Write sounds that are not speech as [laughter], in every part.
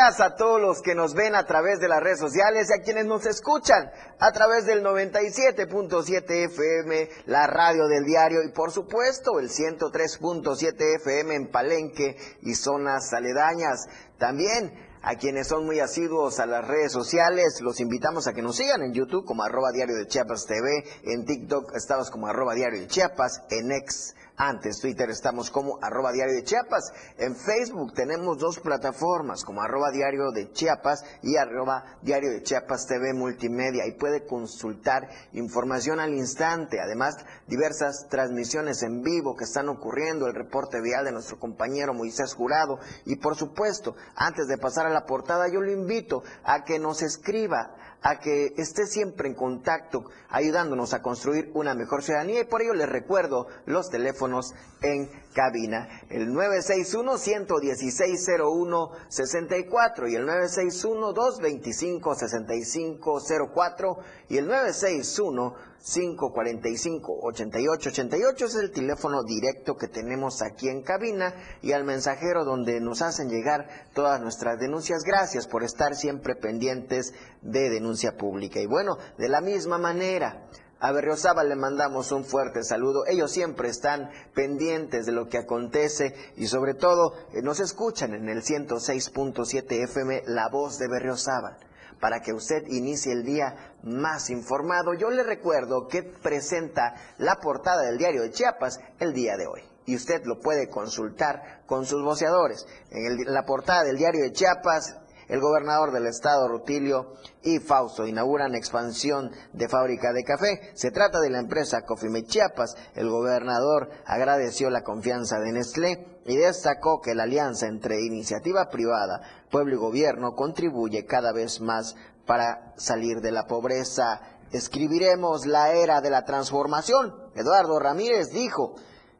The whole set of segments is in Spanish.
Días a todos los que nos ven a través de las redes sociales y a quienes nos escuchan a través del 97.7 FM, la radio del diario y por supuesto el 103.7 FM en Palenque y zonas aledañas. También a quienes son muy asiduos a las redes sociales, los invitamos a que nos sigan en YouTube como arroba diario de Chiapas TV, en TikTok estamos como arroba diario de Chiapas, en X antes. Twitter estamos como arroba diario de Chiapas. En Facebook tenemos dos plataformas como arroba diario de Chiapas y arroba diario de Chiapas TV Multimedia. Y puede consultar información al instante. Además, diversas transmisiones en vivo que están ocurriendo, el reporte vial de nuestro compañero Moisés Jurado. Y por supuesto, antes de pasar a la portada, yo lo invito a que nos escriba a que esté siempre en contacto, ayudándonos a construir una mejor ciudadanía. Y por ello les recuerdo los teléfonos en cabina, el 961-116-0164 y el 961-225-6504 y el 961 545-8888 es el teléfono directo que tenemos aquí en cabina y al mensajero donde nos hacen llegar todas nuestras denuncias. Gracias por estar siempre pendientes de denuncia pública. Y bueno, de la misma manera, a Berriosaba le mandamos un fuerte saludo. Ellos siempre están pendientes de lo que acontece y sobre todo eh, nos escuchan en el 106.7 FM La Voz de Berriosaba para que usted inicie el día más informado. Yo le recuerdo que presenta la portada del diario de Chiapas el día de hoy. Y usted lo puede consultar con sus voceadores. En, la portada del diario de Chiapas el gobernador del estado, Rutilio, y Fausto inauguran expansión de fábrica de café. Se trata de la empresa Cofime Chiapas. El gobernador agradeció la confianza de Nestlé y destacó que la alianza entre iniciativa privada, pueblo y gobierno contribuye cada vez más para salir de la pobreza. Escribiremos la era de la transformación. Eduardo Ramírez dijo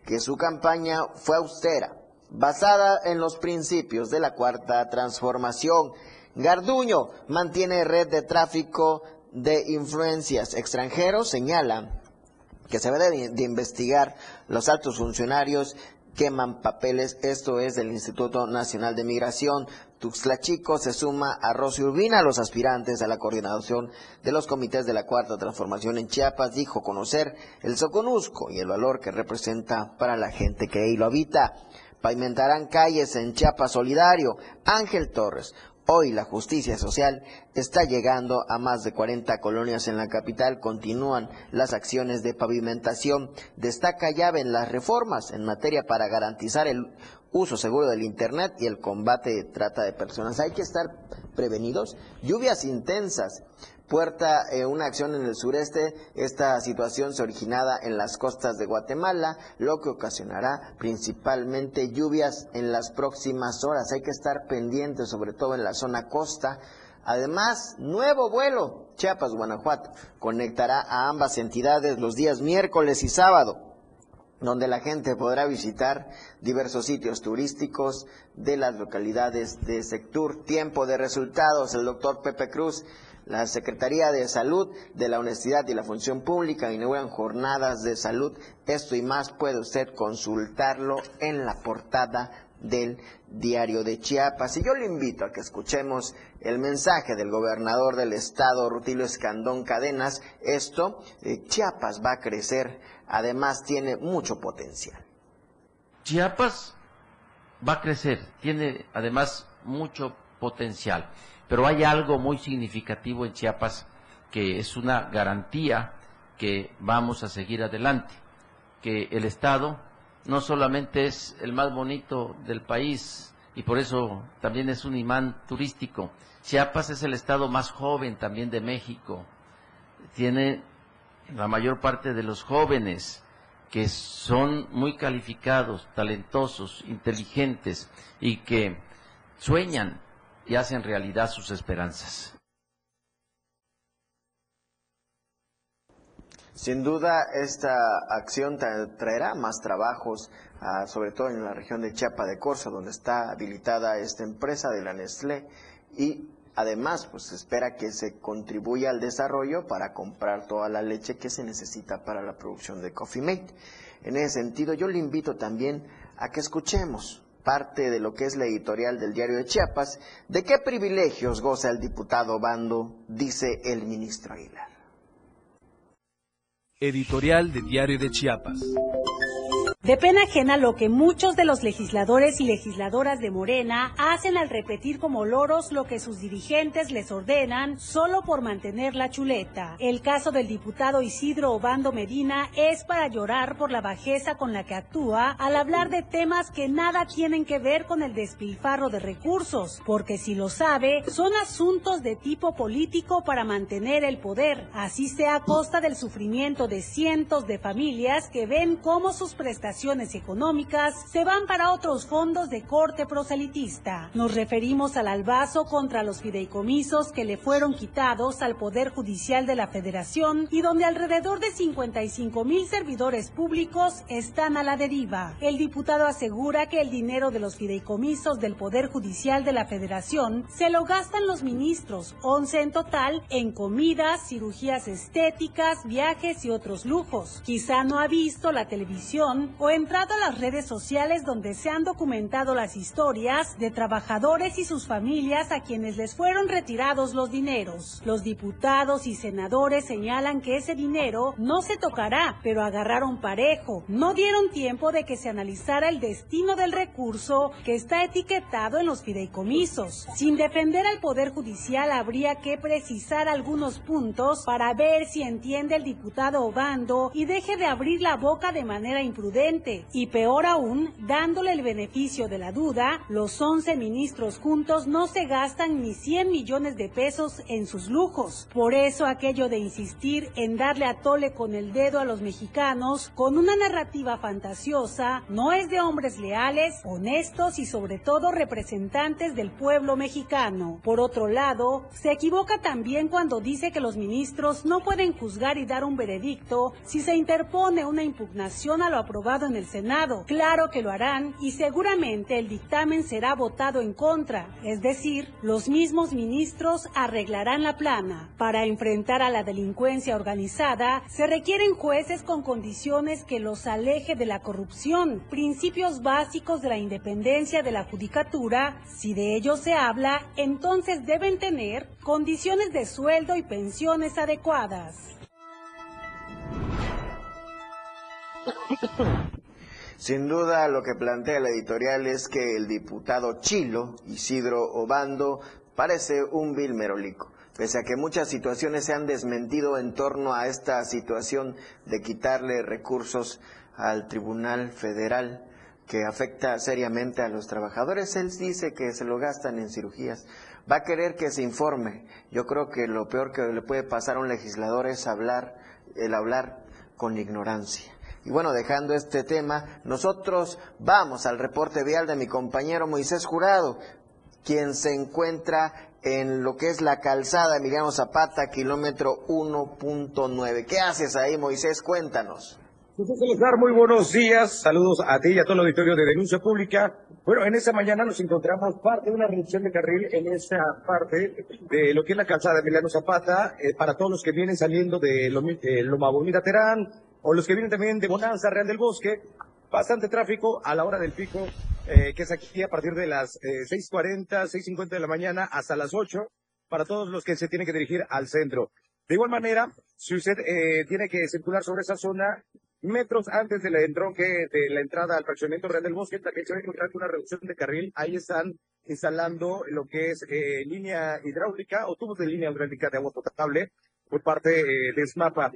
que su campaña fue austera, basada en los principios de la cuarta transformación. Garduño mantiene red de tráfico de influencias extranjeros, señala que se debe de investigar los altos funcionarios queman papeles, esto es del Instituto Nacional de Migración. Tuxtla Chico se suma a Rosy Urbina, los aspirantes a la coordinación de los comités de la Cuarta Transformación en Chiapas, dijo conocer el Soconusco y el valor que representa para la gente que ahí lo habita. Pavimentarán calles en Chiapas Solidario. Ángel Torres. Hoy la justicia social está llegando a más de 40 colonias en la capital. Continúan las acciones de pavimentación. Destaca llave en las reformas en materia para garantizar el uso seguro del Internet y el combate de trata de personas. Hay que estar prevenidos. Lluvias intensas puerta eh, una acción en el sureste. Esta situación se originada en las costas de Guatemala, lo que ocasionará principalmente lluvias en las próximas horas. Hay que estar pendientes, sobre todo en la zona costa. Además, nuevo vuelo, Chiapas, Guanajuato, conectará a ambas entidades los días miércoles y sábado donde la gente podrá visitar diversos sitios turísticos de las localidades de Sectur. Tiempo de resultados, el doctor Pepe Cruz la Secretaría de Salud de la Honestidad y la Función Pública inauguran jornadas de salud. Esto y más puede usted consultarlo en la portada del diario de Chiapas. Y yo le invito a que escuchemos el mensaje del gobernador del estado, Rutilio Escandón Cadenas. Esto, eh, Chiapas va a crecer, además tiene mucho potencial. Chiapas va a crecer, tiene además mucho potencial. Pero hay algo muy significativo en Chiapas que es una garantía que vamos a seguir adelante, que el Estado no solamente es el más bonito del país y por eso también es un imán turístico, Chiapas es el estado más joven también de México, tiene la mayor parte de los jóvenes que son muy calificados, talentosos, inteligentes y que sueñan y hacen realidad sus esperanzas. Sin duda, esta acción traerá más trabajos, ah, sobre todo en la región de Chiapa de Corzo, donde está habilitada esta empresa de la Nestlé, y además, pues se espera que se contribuya al desarrollo para comprar toda la leche que se necesita para la producción de Coffee Mate. En ese sentido, yo le invito también a que escuchemos parte de lo que es la editorial del diario de Chiapas, de qué privilegios goza el diputado Bando, dice el ministro Aguilar. Editorial de Diario de Chiapas. De pena ajena lo que muchos de los legisladores y legisladoras de Morena hacen al repetir como loros lo que sus dirigentes les ordenan solo por mantener la chuleta. El caso del diputado Isidro Obando Medina es para llorar por la bajeza con la que actúa al hablar de temas que nada tienen que ver con el despilfarro de recursos, porque si lo sabe, son asuntos de tipo político para mantener el poder, así sea a costa del sufrimiento de cientos de familias que ven cómo sus prestaciones económicas se van para otros fondos de corte proselitista. Nos referimos al albazo contra los fideicomisos que le fueron quitados al Poder Judicial de la Federación y donde alrededor de 55 mil servidores públicos están a la deriva. El diputado asegura que el dinero de los fideicomisos del Poder Judicial de la Federación se lo gastan los ministros, 11 en total, en comidas, cirugías estéticas, viajes y otros lujos. Quizá no ha visto la televisión o entrado a las redes sociales donde se han documentado las historias de trabajadores y sus familias a quienes les fueron retirados los dineros. Los diputados y senadores señalan que ese dinero no se tocará, pero agarraron parejo. No dieron tiempo de que se analizara el destino del recurso que está etiquetado en los fideicomisos. Sin defender al Poder Judicial habría que precisar algunos puntos para ver si entiende el diputado Obando y deje de abrir la boca de manera imprudente y peor aún, dándole el beneficio de la duda, los 11 ministros juntos no se gastan ni 100 millones de pesos en sus lujos. Por eso aquello de insistir en darle a tole con el dedo a los mexicanos con una narrativa fantasiosa no es de hombres leales, honestos y sobre todo representantes del pueblo mexicano. Por otro lado, se equivoca también cuando dice que los ministros no pueden juzgar y dar un veredicto si se interpone una impugnación a lo aprobado en el Senado. Claro que lo harán y seguramente el dictamen será votado en contra, es decir, los mismos ministros arreglarán la plana. Para enfrentar a la delincuencia organizada se requieren jueces con condiciones que los aleje de la corrupción, principios básicos de la independencia de la judicatura. Si de ello se habla, entonces deben tener condiciones de sueldo y pensiones adecuadas. Sin duda lo que plantea la editorial es que el diputado Chilo, Isidro Obando, parece un vil merolico. Pese a que muchas situaciones se han desmentido en torno a esta situación de quitarle recursos al Tribunal Federal que afecta seriamente a los trabajadores, él dice que se lo gastan en cirugías. Va a querer que se informe. Yo creo que lo peor que le puede pasar a un legislador es hablar, el hablar con ignorancia. Y bueno, dejando este tema, nosotros vamos al reporte vial de mi compañero Moisés Jurado, quien se encuentra en lo que es la calzada Emiliano Zapata, kilómetro 1.9. ¿Qué haces ahí, Moisés? Cuéntanos. muy buenos días. Saludos a ti y a todo el auditorio de Denuncia Pública. Bueno, en esta mañana nos encontramos parte de una reducción de carril en esta parte de lo que es la calzada Emiliano Zapata, eh, para todos los que vienen saliendo de Loma Bonita Terán, o los que vienen también de Bonanza Real del Bosque, bastante tráfico a la hora del pico, eh, que es aquí a partir de las eh, 6.40, 6.50 de la mañana hasta las 8, para todos los que se tienen que dirigir al centro. De igual manera, si usted eh, tiene que circular sobre esa zona, metros antes del entronque de la entrada al fraccionamiento Real del Bosque, también se va a encontrar una reducción de carril. Ahí están instalando lo que es eh, línea hidráulica o tubos de línea hidráulica de agua potable por parte eh, de SMAPA.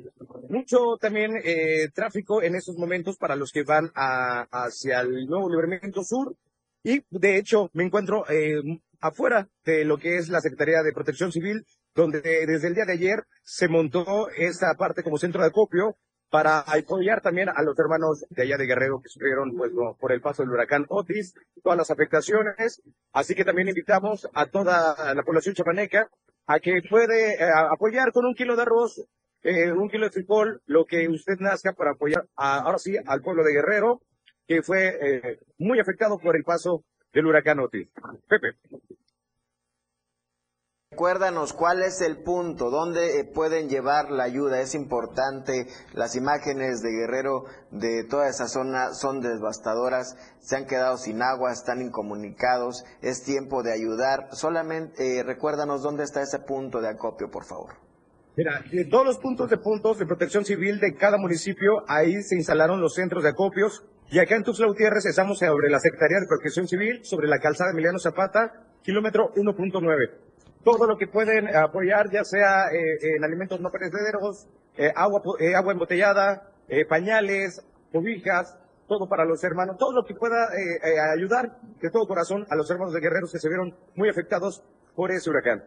Mucho también eh, tráfico en estos momentos para los que van hacia el nuevo libramiento sur. Y de hecho me encuentro eh, afuera de lo que es la Secretaría de Protección Civil, donde desde el día de ayer se montó esta parte como centro de acopio para apoyar también a los hermanos de allá de Guerrero que sufrieron pues, por el paso del huracán Otis, todas las afectaciones. Así que también invitamos a toda la población chapaneca a que puede eh, apoyar con un kilo de arroz, eh, un kilo de frijol, lo que usted nazca para apoyar ahora sí al pueblo de Guerrero, que fue eh, muy afectado por el paso del huracán Otis. Pepe. Recuérdanos cuál es el punto, dónde eh, pueden llevar la ayuda. Es importante, las imágenes de Guerrero de toda esa zona son devastadoras, se han quedado sin agua, están incomunicados, es tiempo de ayudar. Solamente eh, recuérdanos dónde está ese punto de acopio, por favor. Mira, de todos los puntos de puntos de protección civil de cada municipio, ahí se instalaron los centros de acopios. Y acá en Tuxtla Gutiérrez estamos sobre la Secretaría de Protección Civil, sobre la calzada Emiliano Zapata, kilómetro 1.9 todo lo que pueden apoyar, ya sea eh, en alimentos no perecederos, eh, agua, eh, agua embotellada, pañales, cobijas, todo para los hermanos, todo lo que pueda ayudar de todo corazón a los hermanos de guerreros que se vieron muy afectados por ese huracán.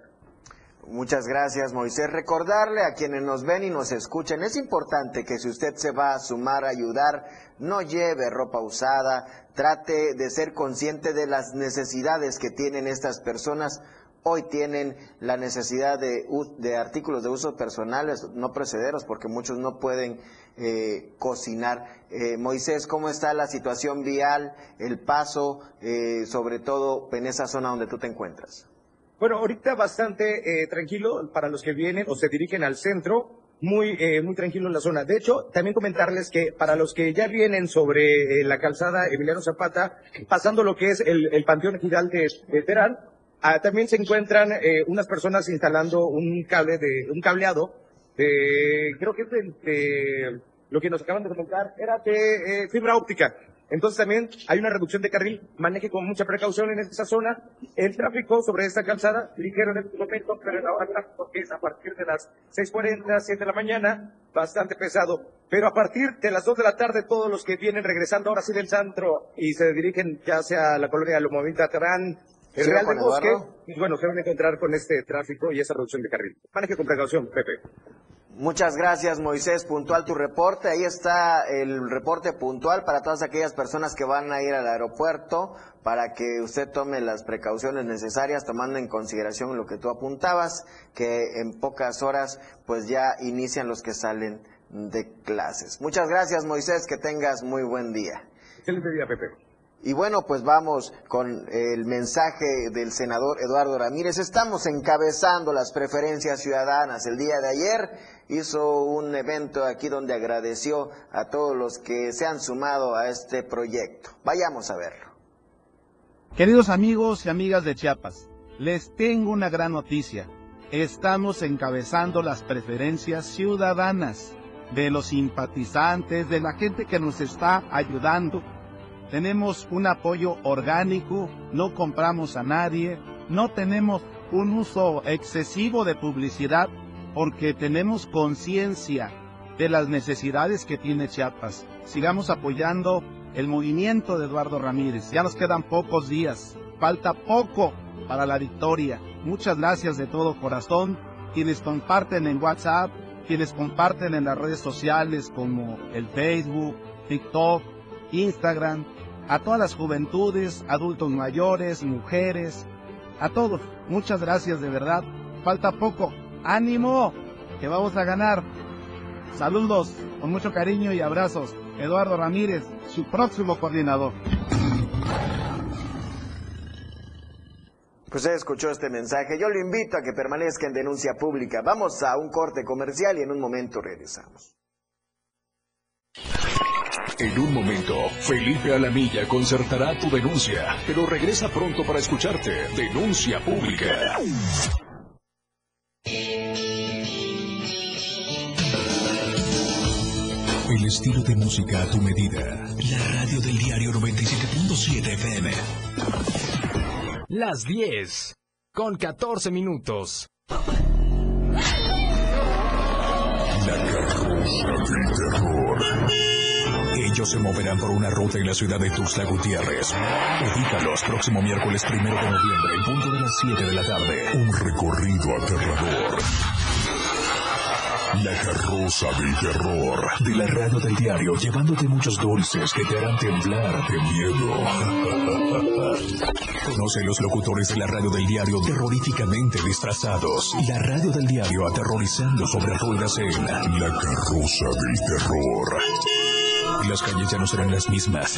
Muchas gracias, Moisés. Recordarle a quienes nos ven y nos escuchan, es importante que si usted se va a sumar a ayudar, no lleve ropa usada, trate de ser consciente de las necesidades que tienen estas personas hoy tienen la necesidad de, de artículos de uso personales, no precederos, porque muchos no pueden eh, cocinar. Eh, Moisés, ¿cómo está la situación vial, el paso, eh, sobre todo en esa zona donde tú te encuentras? Bueno, ahorita bastante tranquilo para los que vienen o se dirigen al centro, muy, muy tranquilo en la zona. De hecho, también comentarles que para los que ya vienen sobre la calzada Emiliano Zapata, pasando lo que es el, Panteón de, de Terán, Ah, también se encuentran eh, unas personas instalando un cable de un cableado de, creo que es de, lo que nos acaban de comentar era de eh, fibra óptica. Entonces también hay una reducción de carril, maneje con mucha precaución en esa zona. El tráfico sobre esta calzada, ligero en este momento, pero ahora tráfico es a partir de las 6.40, 7 de la mañana, bastante pesado. Pero a partir de las 2 de la tarde, todos los que vienen regresando ahora sí del centro y se dirigen ya sea la colonia Lomovita Terán, el Real de Bosque, bueno, se van a encontrar con este tráfico y esa reducción de carril. Maneje con precaución, Pepe. Muchas gracias, Moisés. Puntual tu reporte. Ahí está el reporte puntual para todas aquellas personas que van a ir al aeropuerto para que usted tome las precauciones necesarias, tomando en consideración lo que tú apuntabas, que en pocas horas pues ya inician los que salen de clases. Muchas gracias, Moisés. Que tengas muy buen día. Excelente día, Pepe. Y bueno, pues vamos con el mensaje del senador Eduardo Ramírez. Estamos encabezando las preferencias ciudadanas. El día de ayer hizo un evento aquí donde agradeció a todos los que se han sumado a este proyecto. Vayamos a verlo. Queridos amigos y amigas de Chiapas, les tengo una gran noticia. Estamos encabezando las preferencias ciudadanas de los simpatizantes, de la gente que nos está ayudando tenemos un apoyo orgánico, no compramos a nadie, no tenemos un uso excesivo de publicidad porque tenemos conciencia de las necesidades que tiene Chiapas. Sigamos apoyando el movimiento de Eduardo Ramírez. Ya nos quedan pocos días, falta poco para la victoria. Muchas gracias de todo corazón. Quienes comparten en WhatsApp, quienes comparten en las redes sociales como el Facebook, TikTok, Instagram, a todas las juventudes, adultos mayores, mujeres, a todos. Muchas gracias de verdad. Falta poco. Ánimo, que vamos a ganar. Saludos, con mucho cariño y abrazos. Eduardo Ramírez, su próximo coordinador. Pues escuchó este mensaje. Yo lo invito a que permanezca en denuncia pública. Vamos a un corte comercial y en un momento regresamos. En un momento, Felipe Alamilla concertará tu denuncia, pero regresa pronto para escucharte. Denuncia pública. El estilo de música a tu medida. La radio del diario 97.7 FM. Las 10. Con 14 minutos. La carroza del terror. Ellos se moverán por una ruta en la ciudad de Tuxtla Gutiérrez. Ubícalos próximo miércoles primero de noviembre, en punto de las 7 de la tarde. Un recorrido aterrador. La carroza del terror de la radio del diario, llevándote muchos dulces que te harán temblar de miedo. [laughs] Conoce los locutores de la radio del diario terroríficamente disfrazados. La radio del diario aterrorizando sobre ruedas en La carroza del terror. Las calles ya no serán las mismas.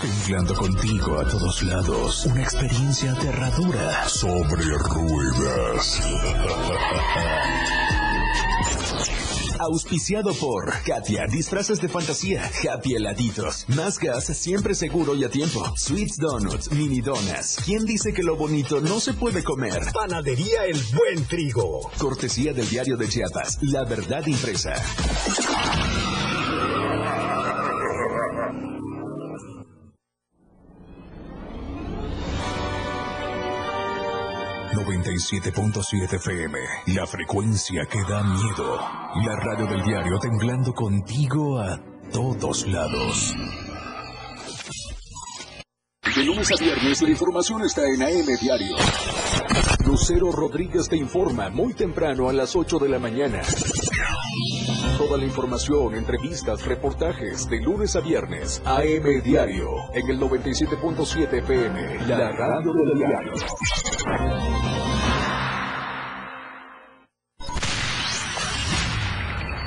Temblando contigo a todos lados. Una experiencia aterradora sobre ruedas. Auspiciado por Katia, disfraces de fantasía, happy heladitos, más gas, siempre seguro y a tiempo. Sweets Donuts, mini donas. ¿Quién dice que lo bonito no se puede comer? Panadería El Buen Trigo. Cortesía del diario de Chiapas, La Verdad Impresa. 97.7 FM, la frecuencia que da miedo. La radio del diario temblando contigo a todos lados. De lunes a viernes la información está en AM Diario. Lucero Rodríguez te informa muy temprano a las 8 de la mañana. Toda la información, entrevistas, reportajes de lunes a viernes. AM Diario en el 97.7 FM, la radio del diario.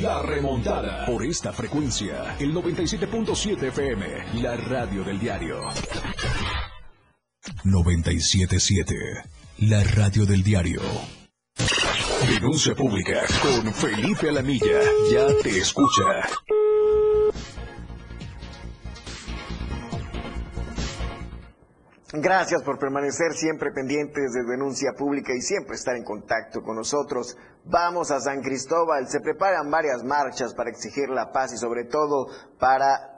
La remontada. Por esta frecuencia. El 97.7 FM. La radio del diario. 97.7. La radio del diario. Denuncia pública con Felipe Alamilla. Ya te escucha. Gracias por permanecer siempre pendientes de denuncia pública y siempre estar en contacto con nosotros. Vamos a San Cristóbal. Se preparan varias marchas para exigir la paz y sobre todo para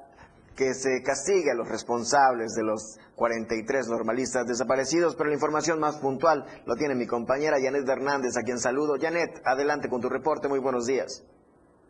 que se castigue a los responsables de los 43 normalistas desaparecidos, pero la información más puntual lo tiene mi compañera Janet Hernández, a quien saludo. Janet, adelante con tu reporte, muy buenos días.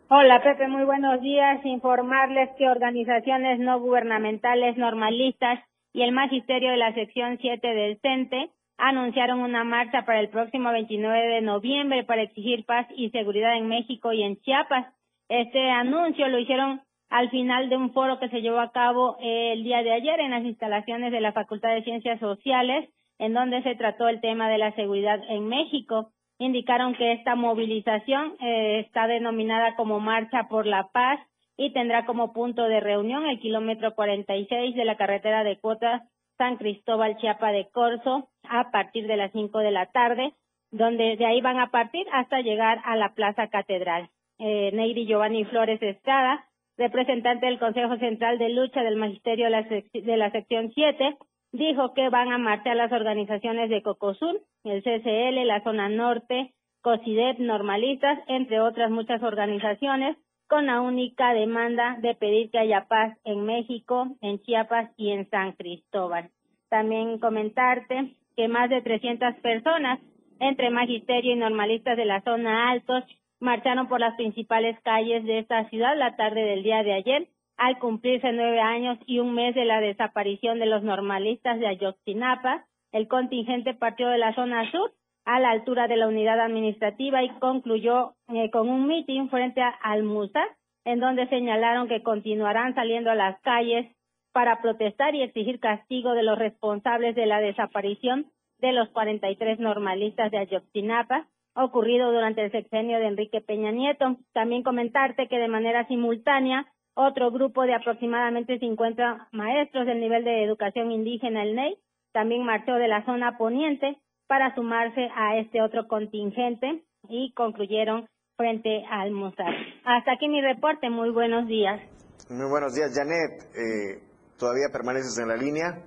Hola Pepe, muy buenos días. Informarles que organizaciones no gubernamentales normalistas y el magisterio de la sección 7 del CENTE anunciaron una marcha para el próximo 29 de noviembre para exigir paz y seguridad en México y en Chiapas. Este anuncio lo hicieron al final de un foro que se llevó a cabo el día de ayer en las instalaciones de la Facultad de Ciencias Sociales, en donde se trató el tema de la seguridad en México. Indicaron que esta movilización eh, está denominada como Marcha por la Paz y tendrá como punto de reunión el kilómetro 46 de la carretera de Cuotas San Cristóbal Chiapa de Corzo a partir de las 5 de la tarde, donde de ahí van a partir hasta llegar a la Plaza Catedral. Eh, Neyri Giovanni Flores Estrada, representante del Consejo Central de Lucha del Magisterio de la, sección 7, dijo que van a marchar las organizaciones de Cocosur, el CCL, la Zona Norte, COSIDEP, Normalistas, entre otras muchas organizaciones, con la única demanda de pedir que haya paz en México, en Chiapas y en San Cristóbal. También comentarte que más de 300 personas, entre magisterio y normalistas de la zona altos, marcharon por las principales calles de esta ciudad la tarde del día de ayer, al cumplirse nueve años y un mes de la desaparición de los normalistas de Ayotzinapa. El contingente partió de la zona sur a la altura de la unidad administrativa y concluyó eh, con un mitin frente a Almusa, en donde señalaron que continuarán saliendo a las calles para protestar y exigir castigo de los responsables de la desaparición de los 43 normalistas de Ayotzinapa ocurrido durante el sexenio de Enrique Peña Nieto. También comentarte que de manera simultánea otro grupo de aproximadamente 50 maestros del nivel de educación indígena, el NEI, también marchó de la zona poniente para sumarse a este otro contingente y concluyeron frente al Mozart. Hasta aquí mi reporte. Muy buenos días. Muy buenos días, Janet. Eh, ¿Todavía permaneces en la línea?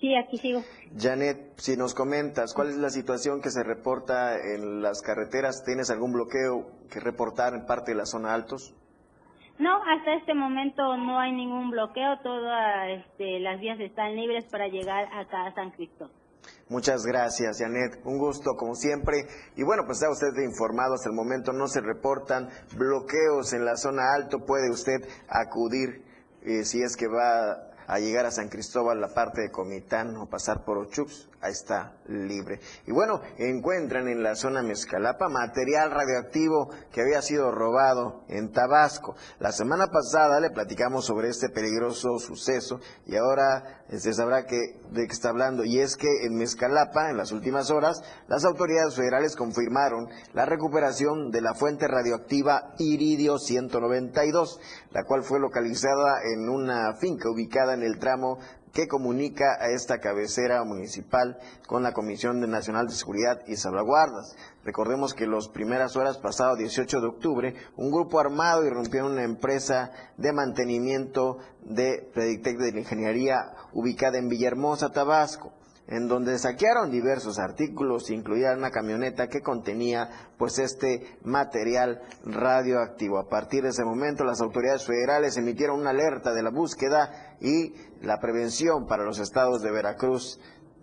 Sí, aquí sigo. Janet, si nos comentas, ¿cuál es la situación que se reporta en las carreteras? ¿Tienes algún bloqueo que reportar en parte de la zona altos? No, hasta este momento no hay ningún bloqueo, todas este, las vías están libres para llegar acá a San Cristóbal. Muchas gracias, Janet. Un gusto, como siempre. Y bueno, pues está usted informado. Hasta el momento no se reportan bloqueos en la zona alto. Puede usted acudir, eh, si es que va a llegar a San Cristóbal, la parte de Comitán o pasar por Ochux, está libre. Y bueno, encuentran en la zona Mezcalapa material radioactivo que había sido robado en Tabasco. La semana pasada le platicamos sobre este peligroso suceso y ahora se sabrá que, de qué está hablando. Y es que en Mezcalapa, en las últimas horas, las autoridades federales confirmaron la recuperación de la fuente radioactiva Iridio 192, la cual fue localizada en una finca ubicada en el tramo que comunica a esta cabecera municipal con la Comisión Nacional de Seguridad y Salvaguardas. Recordemos que los primeras horas pasado 18 de octubre, un grupo armado irrumpió en una empresa de mantenimiento de Predictec de Ingeniería ubicada en Villahermosa, Tabasco en donde saquearon diversos artículos, incluida una camioneta que contenía pues este material radioactivo. A partir de ese momento las autoridades federales emitieron una alerta de la búsqueda y la prevención para los estados de Veracruz,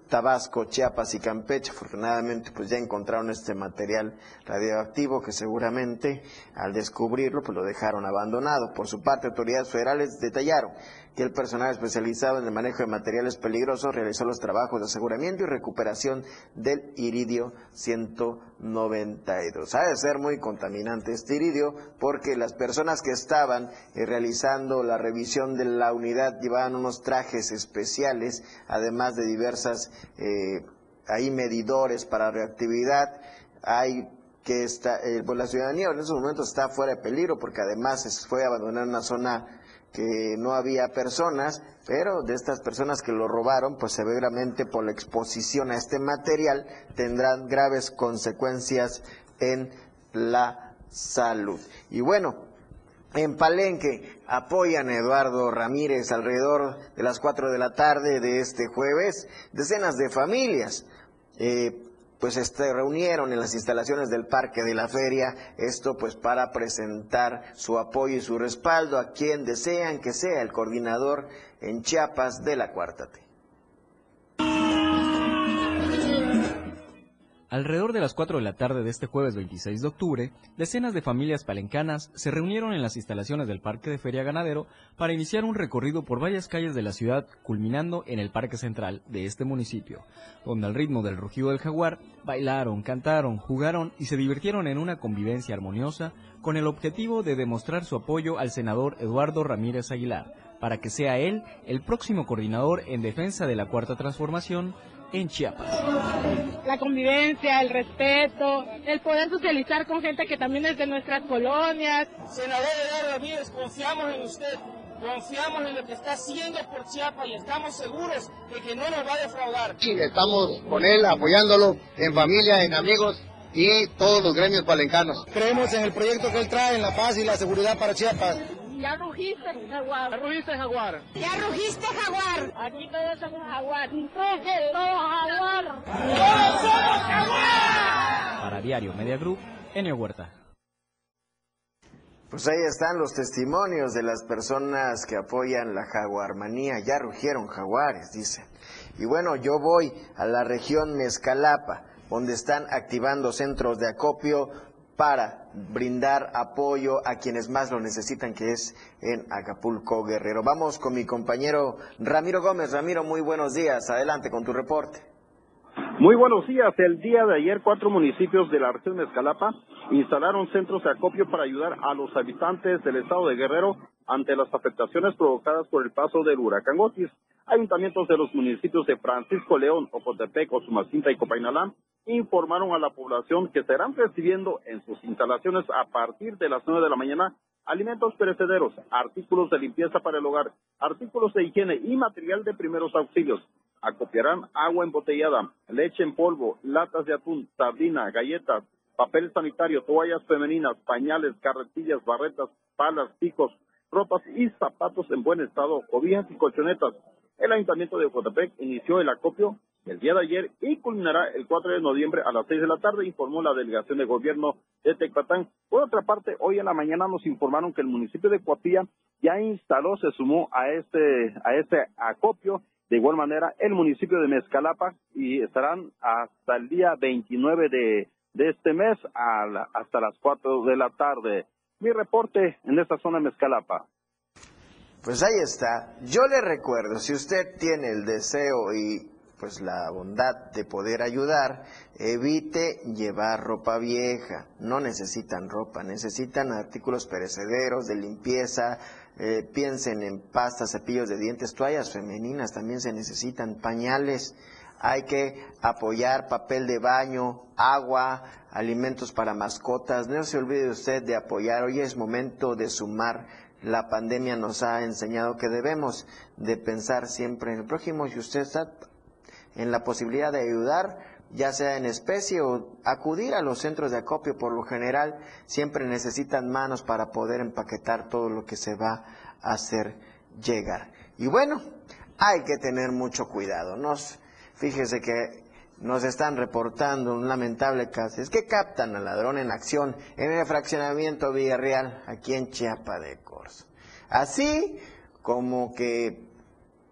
Tabasco, Chiapas y Campeche. Afortunadamente, pues ya encontraron este material radioactivo que seguramente al descubrirlo, pues lo dejaron abandonado. Por su parte, autoridades federales detallaron que el personal especializado en el manejo de materiales peligrosos realizó los trabajos de aseguramiento y recuperación del iridio 192. Ha de ser muy contaminante este iridio porque las personas que estaban eh, realizando la revisión de la unidad llevaban unos trajes especiales, además de diversas eh, hay medidores para reactividad, hay que está, eh, pues la ciudadanía en esos momentos está fuera de peligro porque además fue a abandonar una zona que no había personas, pero de estas personas que lo robaron, pues seguramente por la exposición a este material tendrán graves consecuencias en la salud. Y bueno, en Palenque apoyan a Eduardo Ramírez alrededor de las 4 de la tarde de este jueves, decenas de familias. Eh, pues este, reunieron en las instalaciones del Parque de la Feria, esto pues para presentar su apoyo y su respaldo a quien desean que sea el coordinador en Chiapas de la Cuarta. Alrededor de las 4 de la tarde de este jueves 26 de octubre, decenas de familias palencanas se reunieron en las instalaciones del Parque de Feria Ganadero para iniciar un recorrido por varias calles de la ciudad, culminando en el Parque Central de este municipio, donde al ritmo del rugido del jaguar bailaron, cantaron, jugaron y se divirtieron en una convivencia armoniosa con el objetivo de demostrar su apoyo al senador Eduardo Ramírez Aguilar, para que sea él el próximo coordinador en defensa de la Cuarta Transformación en Chiapas. La convivencia, el respeto, el poder socializar con gente que también es de nuestras colonias. Senador Eduardo Ramírez, confiamos en usted. Confiamos en lo que está haciendo por Chiapas y estamos seguros de que no nos va a defraudar. Sí, estamos con él apoyándolo en familia, en amigos y todos los gremios palencanos. Creemos en el proyecto que él trae, en la paz y la seguridad para Chiapas. Ya rugiste, jaguar. Ya rugiste, jaguar. Ya rugiste, jaguar. Aquí todos somos jaguar. Todos jaguar. Todos somos jaguar. Para Diario Media Group, Enio Huerta. Pues ahí están los testimonios de las personas que apoyan la jaguarmanía. Ya rugieron jaguares, dicen. Y bueno, yo voy a la región Mezcalapa, donde están activando centros de acopio para brindar apoyo a quienes más lo necesitan, que es en Acapulco Guerrero. Vamos con mi compañero Ramiro Gómez. Ramiro, muy buenos días. Adelante con tu reporte. Muy buenos días. El día de ayer, cuatro municipios de la región de Escalapa instalaron centros de acopio para ayudar a los habitantes del estado de Guerrero ante las afectaciones provocadas por el paso del huracán Otis. Ayuntamientos de los municipios de Francisco León, Ocotepec, Osumacinta y Copainalá informaron a la población que estarán recibiendo en sus instalaciones a partir de las nueve de la mañana alimentos perecederos, artículos de limpieza para el hogar, artículos de higiene y material de primeros auxilios. Acopiarán agua embotellada, leche en polvo, latas de atún, sardina, galletas, papel sanitario, toallas femeninas, pañales, carretillas, barretas, palas, picos, ropas y zapatos en buen estado, cobijas y colchonetas. El Ayuntamiento de Ocotepec inició el acopio el día de ayer y culminará el 4 de noviembre a las 6 de la tarde, informó la delegación de gobierno de Tecpatán. Por otra parte, hoy en la mañana nos informaron que el municipio de Coatía ya instaló, se sumó a este, a este acopio. De igual manera, el municipio de Mezcalapa y estarán hasta el día 29 de, este mes hasta las 4 de la tarde. Mi reporte en esta zona de Mezcalapa. Pues ahí está. Yo le recuerdo, si usted tiene el deseo y pues la bondad de poder ayudar, evite llevar ropa vieja. No necesitan ropa, necesitan artículos perecederos de limpieza. Eh, piensen en pastas, cepillos de dientes, toallas femeninas, también se necesitan pañales. Hay que apoyar papel de baño, agua, alimentos para mascotas. No se olvide usted de apoyar. Hoy es momento de sumar la pandemia nos ha enseñado que debemos de pensar siempre en el prójimo. Si usted está en la posibilidad de ayudar, ya sea en especie o acudir a los centros de acopio, por lo general siempre necesitan manos para poder empaquetar todo lo que se va a hacer llegar. Y bueno, hay que tener mucho cuidado. Nos, fíjese que nos están reportando un lamentable caso. Es que captan al ladrón en acción en el fraccionamiento Villarreal, aquí en Chiapa de Corzo. Así como que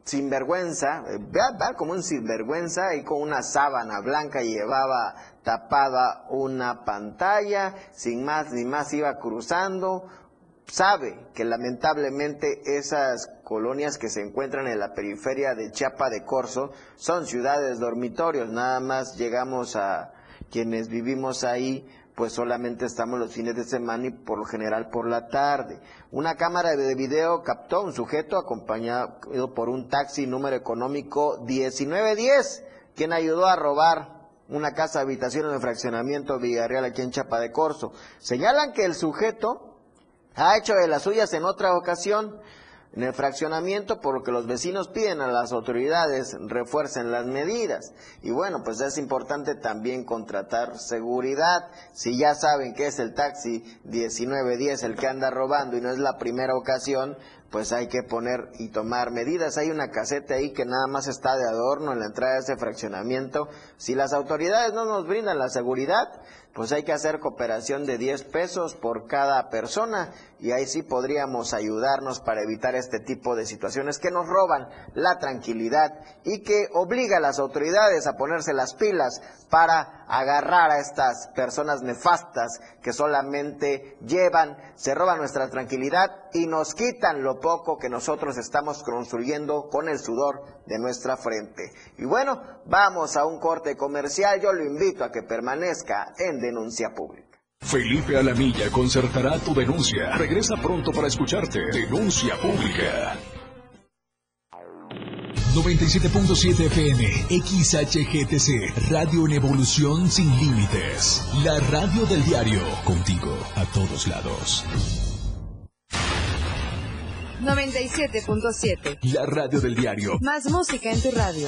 sinvergüenza, eh, va, como un sinvergüenza y con una sábana blanca llevaba tapada una pantalla, sin más ni más iba cruzando, sabe que lamentablemente esas colonias que se encuentran en la periferia de Chiapa de Corzo son ciudades dormitorios, nada más llegamos a quienes vivimos ahí pues solamente estamos los fines de semana y por lo general por la tarde. Una cámara de video captó a un sujeto acompañado por un taxi número económico 1910, quien ayudó a robar una casa habitación en el fraccionamiento Villarreal aquí en Chapa de Corzo. Señalan que el sujeto ha hecho de las suyas en otra ocasión en el fraccionamiento, por lo que los vecinos piden a las autoridades refuercen las medidas. Y bueno, pues es importante también contratar seguridad. Si ya saben que es el taxi 1910 el que anda robando y no es la primera ocasión, pues hay que poner y tomar medidas. Hay una caseta ahí que nada más está de adorno en la entrada de ese fraccionamiento. Si las autoridades no nos brindan la seguridad, pues hay que hacer cooperación de 10 pesos por cada persona y ahí sí podríamos ayudarnos para evitar este tipo de situaciones que nos roban la tranquilidad y que obliga a las autoridades a ponerse las pilas para agarrar a estas personas nefastas que solamente llevan, se roban nuestra tranquilidad y nos quitan lo poco que nosotros estamos construyendo con el sudor de nuestra frente. Y bueno, vamos a un corte comercial, yo lo invito a que permanezca en denuncia pública. Felipe Alamilla concertará tu denuncia. Regresa pronto para escucharte. Denuncia pública. 97.7 FM, XHGTC, Radio en Evolución Sin Límites. La radio del diario, contigo a todos lados. 97.7. La radio del diario. Más música en tu radio.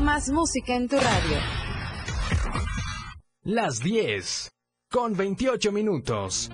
Más música en tu radio. Las 10, con 28 minutos.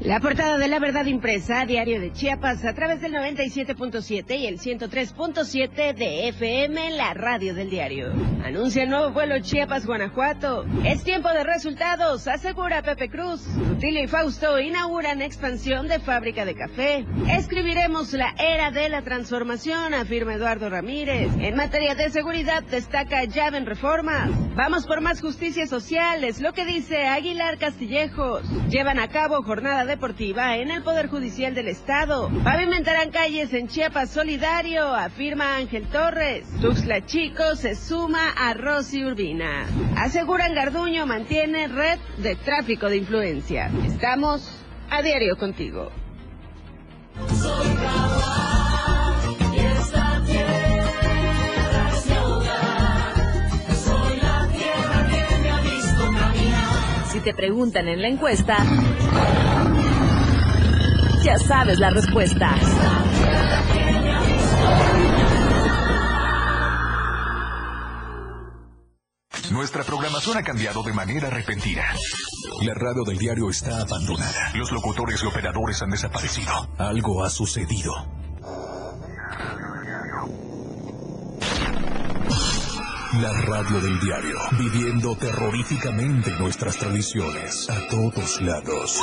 La portada de la verdad impresa, diario de Chiapas, a través del 97.7 y el 103.7 de FM, la radio del diario. Anuncia el nuevo vuelo Chiapas-Guanajuato. Es tiempo de resultados, asegura Pepe Cruz. Rutilio y Fausto inauguran expansión de fábrica de café. Escribiremos la era de la transformación, afirma Eduardo Ramírez. En materia de seguridad destaca llave en reformas. Vamos por más justicia social, es lo que dice Aguilar Castillejos. Llevan a cabo jornada deportiva en el Poder Judicial del Estado. Pavimentarán calles en Chiapas Solidario, afirma Ángel Torres. Tuxtla Chico se suma a Rosy Urbina. Aseguran Garduño mantiene red de tráfico de influencia. Estamos a diario contigo. Si te preguntan en la encuesta, ya sabes la respuesta. Nuestra programación ha cambiado de manera repentina. La radio del diario está abandonada. Los locutores y operadores han desaparecido. Algo ha sucedido. La radio del diario, viviendo terroríficamente nuestras tradiciones a todos lados.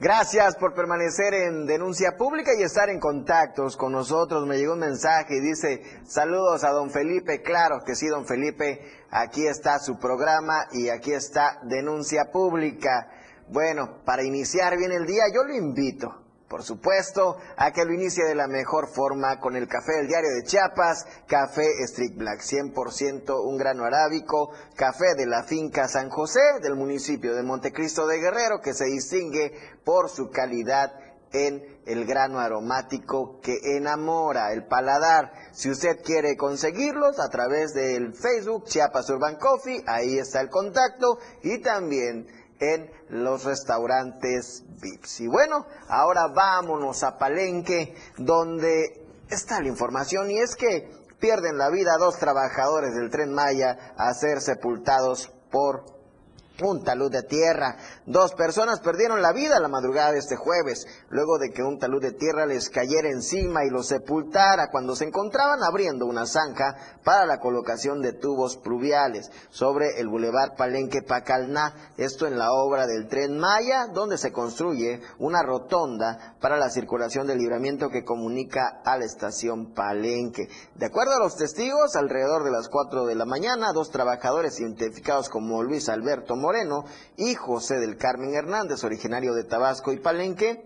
Gracias por permanecer en denuncia pública y estar en contactos con nosotros. Me llegó un mensaje y dice, saludos a don Felipe. Claro que sí, don Felipe. Aquí está su programa y aquí está denuncia pública. Bueno, para iniciar bien el día, yo lo invito por supuesto, a que lo inicie de la mejor forma con el café del diario de Chiapas, café Street Black, 100% un grano arábico, café de la finca San José del municipio de Montecristo de Guerrero, que se distingue por su calidad en el grano aromático que enamora el paladar. Si usted quiere conseguirlos a través del Facebook Chiapas Urban Coffee, ahí está el contacto y también en los restaurantes VIPs. Y bueno, ahora vámonos a Palenque, donde está la información y es que pierden la vida dos trabajadores del tren Maya a ser sepultados por un talud de tierra. Dos personas perdieron la vida la madrugada de este jueves, luego de que un talud de tierra les cayera encima y los sepultara cuando se encontraban abriendo una zanja para la colocación de tubos pluviales sobre el bulevar Palenque Pacalná, esto en la obra del tren Maya, donde se construye una rotonda para la circulación del libramiento que comunica a la estación Palenque. De acuerdo a los testigos, alrededor de las 4 de la mañana, dos trabajadores identificados como Luis Alberto Moreno y José del Carmen Hernández, originario de Tabasco y Palenque,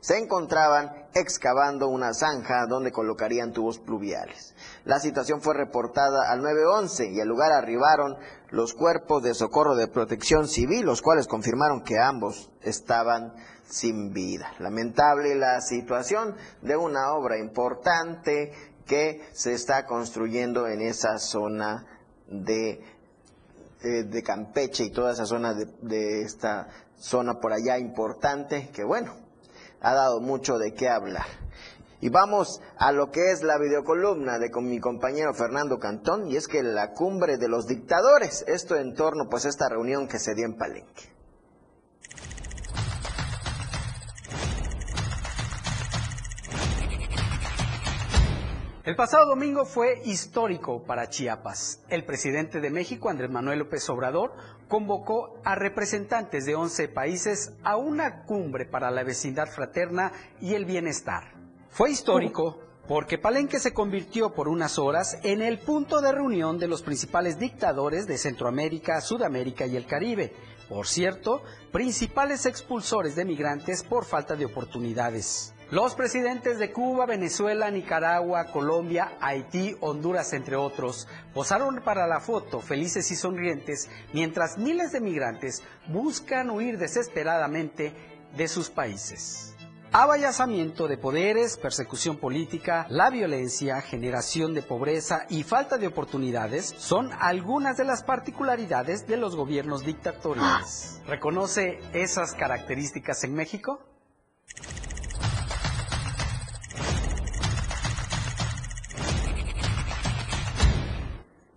se encontraban excavando una zanja donde colocarían tubos pluviales. La situación fue reportada al 911 y al lugar arribaron los cuerpos de socorro de protección civil, los cuales confirmaron que ambos estaban sin vida. Lamentable la situación de una obra importante que se está construyendo en esa zona de, eh, de Campeche y toda esa zona de, de esta zona por allá importante, que bueno, ha dado mucho de qué hablar. Y vamos a lo que es la videocolumna de con mi compañero Fernando Cantón, y es que la cumbre de los dictadores, esto en torno pues a esta reunión que se dio en Palenque. El pasado domingo fue histórico para Chiapas. El presidente de México, Andrés Manuel López Obrador, convocó a representantes de 11 países a una cumbre para la vecindad fraterna y el bienestar. Fue histórico porque Palenque se convirtió por unas horas en el punto de reunión de los principales dictadores de Centroamérica, Sudamérica y el Caribe. Por cierto, principales expulsores de migrantes por falta de oportunidades. Los presidentes de Cuba, Venezuela, Nicaragua, Colombia, Haití, Honduras, entre otros, posaron para la foto felices y sonrientes mientras miles de migrantes buscan huir desesperadamente de sus países. Abayazamiento de poderes, persecución política, la violencia, generación de pobreza y falta de oportunidades son algunas de las particularidades de los gobiernos dictatoriales. ¿Reconoce esas características en México?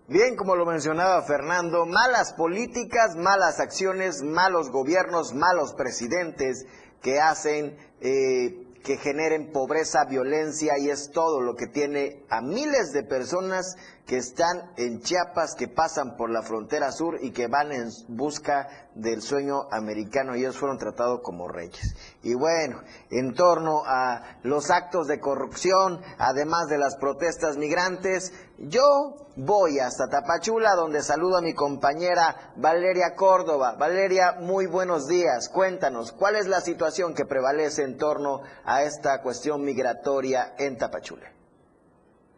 Bien, como lo mencionaba Fernando, malas políticas, malas acciones, malos gobiernos, malos presidentes que hacen eh, que generen pobreza, violencia y es todo lo que tiene a miles de personas que están en Chiapas, que pasan por la frontera sur y que van en busca del sueño americano y ellos fueron tratados como reyes. Y bueno, en torno a los actos de corrupción, además de las protestas migrantes, yo voy hasta Tapachula donde saludo a mi compañera Valeria Córdoba. Valeria, muy buenos días. Cuéntanos, ¿cuál es la situación que prevalece en torno a esta cuestión migratoria en Tapachula?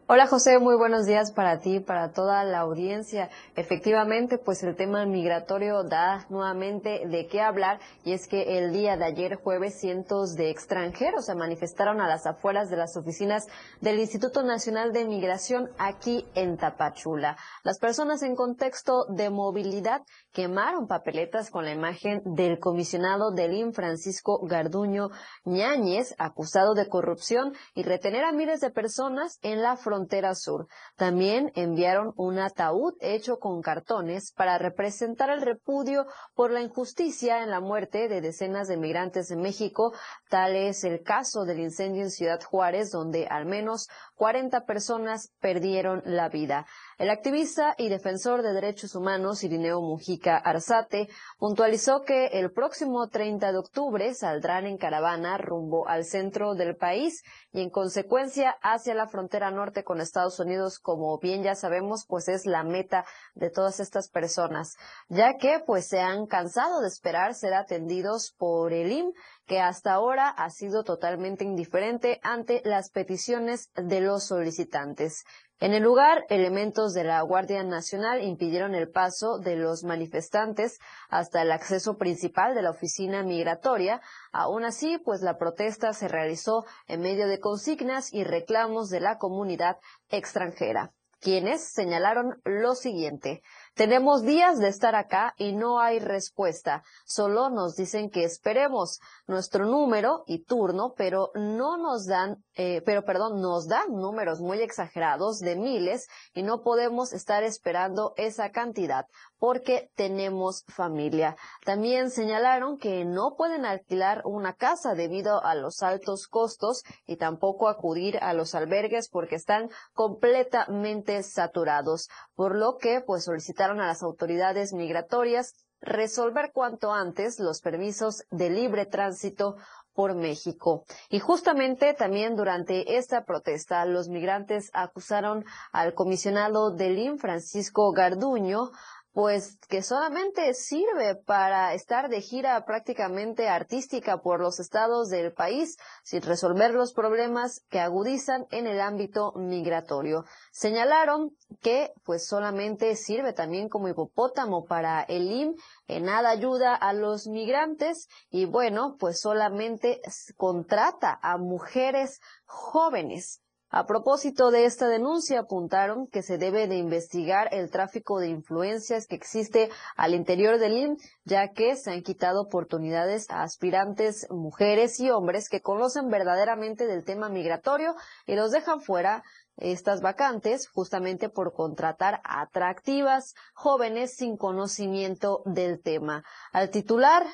Hola José, muy buenos días para ti, para toda la audiencia. Efectivamente, pues el tema migratorio da nuevamente de qué hablar y es que el día de ayer jueves cientos de extranjeros se manifestaron a las afueras de las oficinas del Instituto Nacional de Migración aquí en Tapachula. Las personas en contexto de movilidad quemaron papeletas con la imagen del comisionado del IN Francisco Garduño Ñáñez, acusado de corrupción y retener a miles de personas en la frontera sur. También enviaron un ataúd hecho con cartones para representar el repudio por la injusticia en la muerte de decenas de migrantes en México. Tal es el caso del incendio en Ciudad Juárez, donde al menos 40 personas perdieron la vida. El activista y defensor de derechos humanos Irineo Mujica Arzate puntualizó que el próximo 30 de octubre saldrán en caravana rumbo al centro del país y en consecuencia hacia la frontera norte con Estados Unidos, como bien ya sabemos, pues es la meta de todas estas personas, ya que pues se han cansado de esperar ser atendidos por el IM que hasta ahora ha sido totalmente indiferente ante las peticiones de los solicitantes. En el lugar, elementos de la Guardia Nacional impidieron el paso de los manifestantes hasta el acceso principal de la oficina migratoria. Aún así, pues la protesta se realizó en medio de consignas y reclamos de la comunidad extranjera, quienes señalaron lo siguiente. Tenemos días de estar acá y no hay respuesta. Solo nos dicen que esperemos nuestro número y turno, pero no nos dan, eh, pero perdón, nos dan números muy exagerados de miles y no podemos estar esperando esa cantidad porque tenemos familia. También señalaron que no pueden alquilar una casa debido a los altos costos y tampoco acudir a los albergues porque están completamente saturados, por lo que pues solicitaron a las autoridades migratorias resolver cuanto antes los permisos de libre tránsito por México. Y justamente también durante esta protesta, los migrantes acusaron al comisionado del IN, Francisco Garduño, pues que solamente sirve para estar de gira prácticamente artística por los estados del país sin resolver los problemas que agudizan en el ámbito migratorio. Señalaron que pues solamente sirve también como hipopótamo para el IM, en nada ayuda a los migrantes y bueno, pues solamente contrata a mujeres jóvenes a propósito de esta denuncia, apuntaron que se debe de investigar el tráfico de influencias que existe al interior del IN, ya que se han quitado oportunidades a aspirantes mujeres y hombres que conocen verdaderamente del tema migratorio y los dejan fuera estas vacantes justamente por contratar atractivas jóvenes sin conocimiento del tema. Al titular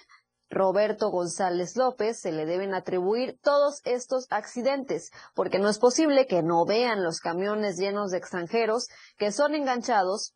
Roberto González López se le deben atribuir todos estos accidentes, porque no es posible que no vean los camiones llenos de extranjeros que son enganchados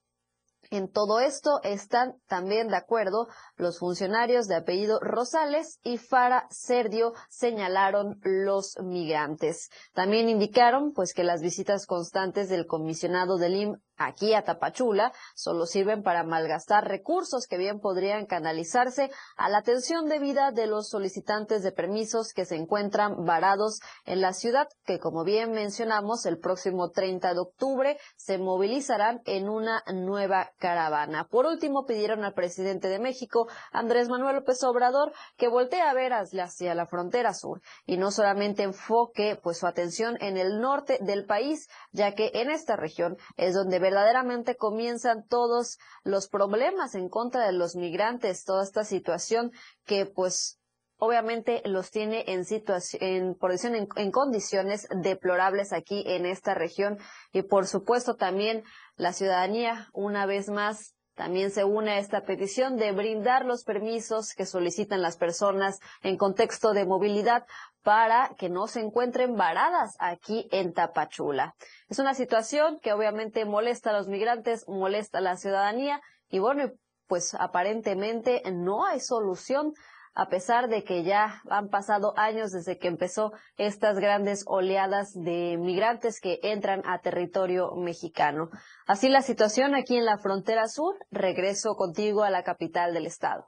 en todo esto están también de acuerdo los funcionarios de apellido Rosales y Fara Serdio señalaron los migrantes. También indicaron pues que las visitas constantes del comisionado del IM aquí a Tapachula solo sirven para malgastar recursos que bien podrían canalizarse a la atención debida de los solicitantes de permisos que se encuentran varados en la ciudad, que como bien mencionamos, el próximo 30 de octubre se movilizarán en una nueva caravana. Por último, pidieron al presidente de México, Andrés Manuel López Obrador, que voltee a ver hacia la frontera sur y no solamente enfoque pues su atención en el norte del país, ya que en esta región es donde verdaderamente comienzan todos los problemas en contra de los migrantes, toda esta situación que pues obviamente los tiene en situación, en, en, condiciones deplorables aquí en esta región. Y por supuesto también la ciudadanía una vez más también se une a esta petición de brindar los permisos que solicitan las personas en contexto de movilidad para que no se encuentren varadas aquí en Tapachula. Es una situación que obviamente molesta a los migrantes, molesta a la ciudadanía y bueno, pues aparentemente no hay solución a pesar de que ya han pasado años desde que empezó estas grandes oleadas de migrantes que entran a territorio mexicano. Así la situación aquí en la frontera sur. Regreso contigo a la capital del estado.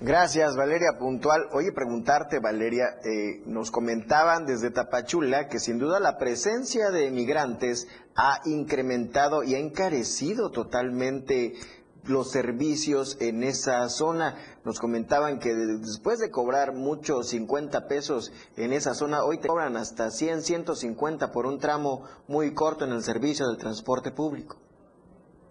Gracias, Valeria Puntual. Oye, preguntarte, Valeria, eh, nos comentaban desde Tapachula que sin duda la presencia de migrantes ha incrementado y ha encarecido totalmente los servicios en esa zona. Nos comentaban que después de cobrar mucho 50 pesos en esa zona, hoy te cobran hasta 100, 150 por un tramo muy corto en el servicio del transporte público.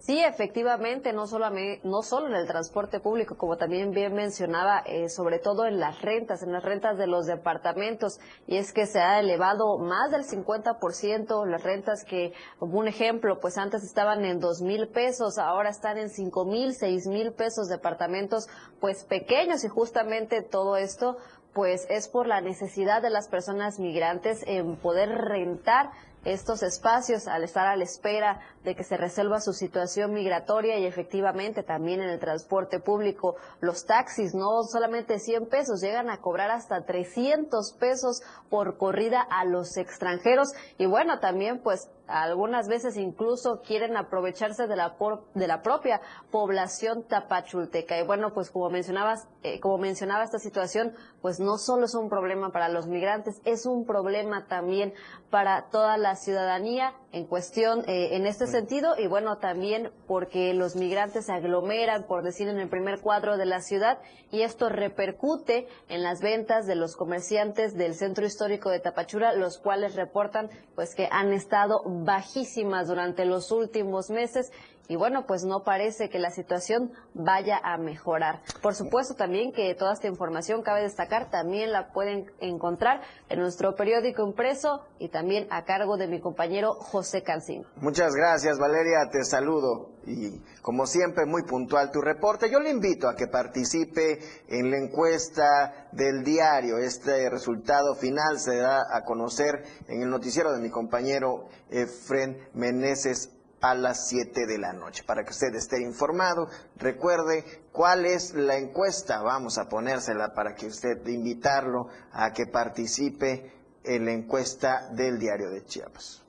Sí, efectivamente, no, solamente, no solo en el transporte público, como también bien mencionaba, eh, sobre todo en las rentas, en las rentas de los departamentos, y es que se ha elevado más del 50% las rentas que, como un ejemplo, pues antes estaban en dos mil pesos, ahora están en cinco mil, seis mil pesos departamentos, pues pequeños, y justamente todo esto, pues es por la necesidad de las personas migrantes en poder rentar estos espacios al estar a la espera de que se resuelva su situación migratoria y efectivamente también en el transporte público los taxis no solamente 100 pesos llegan a cobrar hasta 300 pesos por corrida a los extranjeros. Y bueno también pues algunas veces incluso quieren aprovecharse de la de la propia población tapachulteca. Y bueno pues como mencionabas eh, como mencionaba esta situación pues no solo es un problema para los migrantes es un problema también para toda la ciudadanía en cuestión eh, en este sentido. Y bueno también porque los migrantes se aglomeran por decir en el primer cuadro de la ciudad y esto repercute en las ventas de los comerciantes del centro histórico de Tapachula los cuales reportan pues que han estado bajísimas durante los últimos meses y bueno, pues no parece que la situación vaya a mejorar. Por supuesto también que toda esta información, cabe destacar, también la pueden encontrar en nuestro periódico impreso y también a cargo de mi compañero José Cancino. Muchas gracias, Valeria, te saludo. Y como siempre, muy puntual tu reporte. Yo le invito a que participe en la encuesta del diario. Este resultado final se da a conocer en el noticiero de mi compañero Efren Meneses a las 7 de la noche. Para que usted esté informado, recuerde cuál es la encuesta. Vamos a ponérsela para que usted invitarlo a que participe en la encuesta del diario de Chiapas.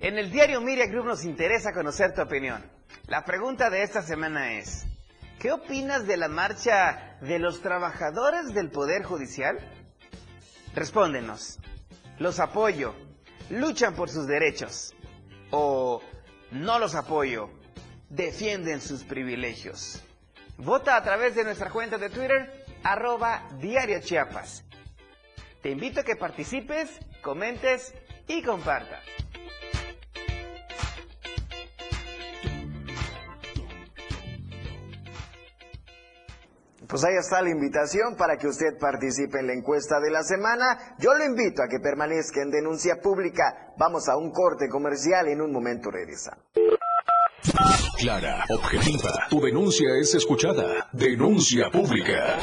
En el diario Miria Group nos interesa conocer tu opinión. La pregunta de esta semana es, ¿qué opinas de la marcha de los trabajadores del Poder Judicial? Respóndenos. Los apoyo. Luchan por sus derechos. O no los apoyo. Defienden sus privilegios. Vota a través de nuestra cuenta de Twitter, arroba Diario Chiapas. Te invito a que participes, comentes y compartas. Pues ahí está la invitación para que usted participe en la encuesta de la semana. Yo lo invito a que permanezca en denuncia pública. Vamos a un corte comercial en un momento regresa. Clara, objetiva. Tu denuncia es escuchada. Denuncia pública.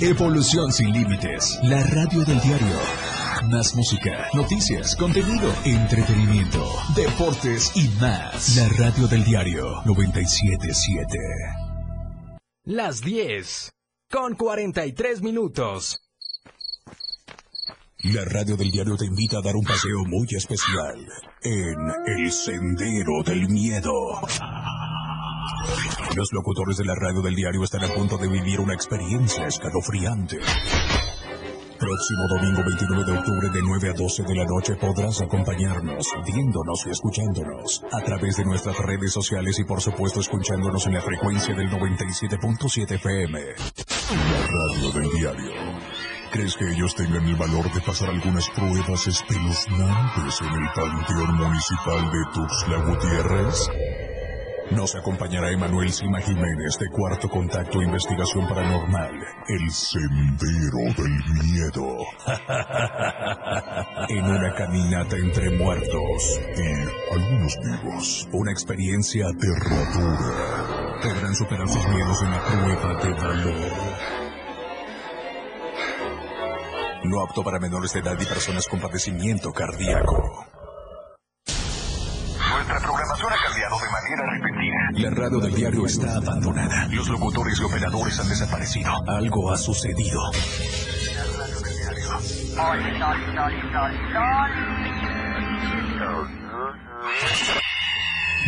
Evolución sin límites. La radio del diario. Más música, noticias, contenido, entretenimiento, deportes y más. La radio del diario 977. Las 10 con 43 minutos. La radio del diario te invita a dar un paseo muy especial en El Sendero del Miedo. Los locutores de la radio del diario están a punto de vivir una experiencia escalofriante. Próximo domingo 29 de octubre de 9 a 12 de la noche podrás acompañarnos, viéndonos y escuchándonos a través de nuestras redes sociales y por supuesto escuchándonos en la frecuencia del 97.7 FM. La radio del diario. ¿Crees que ellos tengan el valor de pasar algunas pruebas espeluznantes en el Panteón Municipal de Tuxtla Gutiérrez? Nos acompañará Emanuel Sima Jiménez de Cuarto Contacto Investigación Paranormal, El Sendero del Miedo. [laughs] en una caminata entre muertos y algunos vivos. Una experiencia aterradora. Deberán superar sus miedos en la prueba de valor. No apto para menores de edad y personas con padecimiento cardíaco. La radio del diario está abandonada. Los locutores y operadores han desaparecido. Algo ha sucedido. La radio del diario.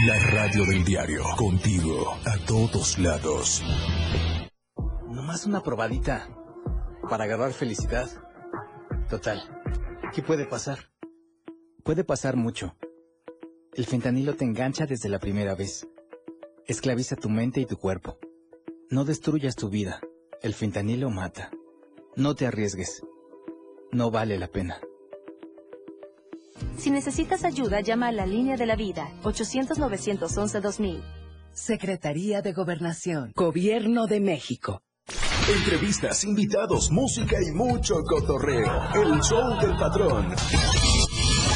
La radio del diario, contigo a todos lados. Nomás una probadita para agarrar felicidad. Total, ¿qué puede pasar? Puede pasar mucho. El fentanilo te engancha desde la primera vez. Esclaviza tu mente y tu cuerpo. No destruyas tu vida. El fentanilo mata. No te arriesgues. No vale la pena. Si necesitas ayuda, llama a la línea de la vida, 800-911-2000. Secretaría de Gobernación, Gobierno de México. Entrevistas, invitados, música y mucho cotorreo. El show del patrón.